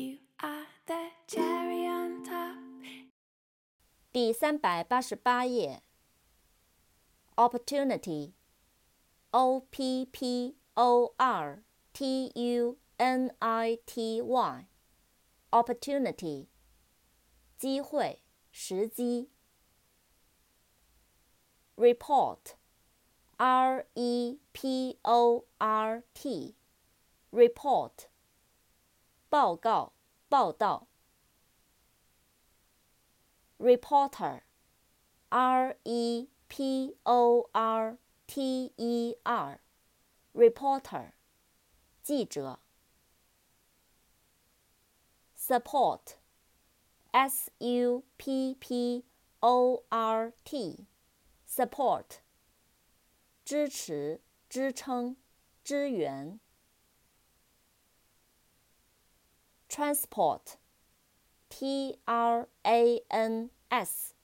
You are the cherry on top. 第三百八十八页。Opportunity，O P P O R T U N I T Y，Opportunity，机会、时机。Report，R E P O R T，Report， 报告、报道。Reporter，R E P O R T E R，Reporter，记者。Support，S U P P O R T，Support，支持、支撑、支援。Transport。T R A N S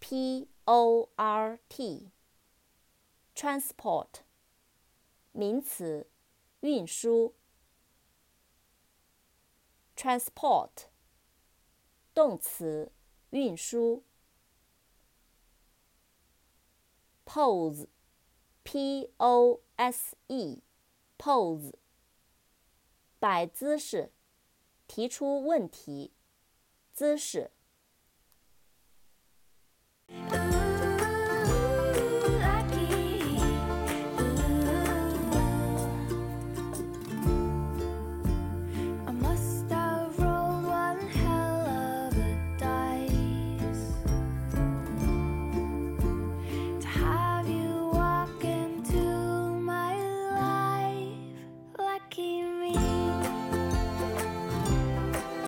P O R T，transport，名词，运输。transport，动词，运输。pose，P O S E，pose，摆姿势， 提出问题。姿势。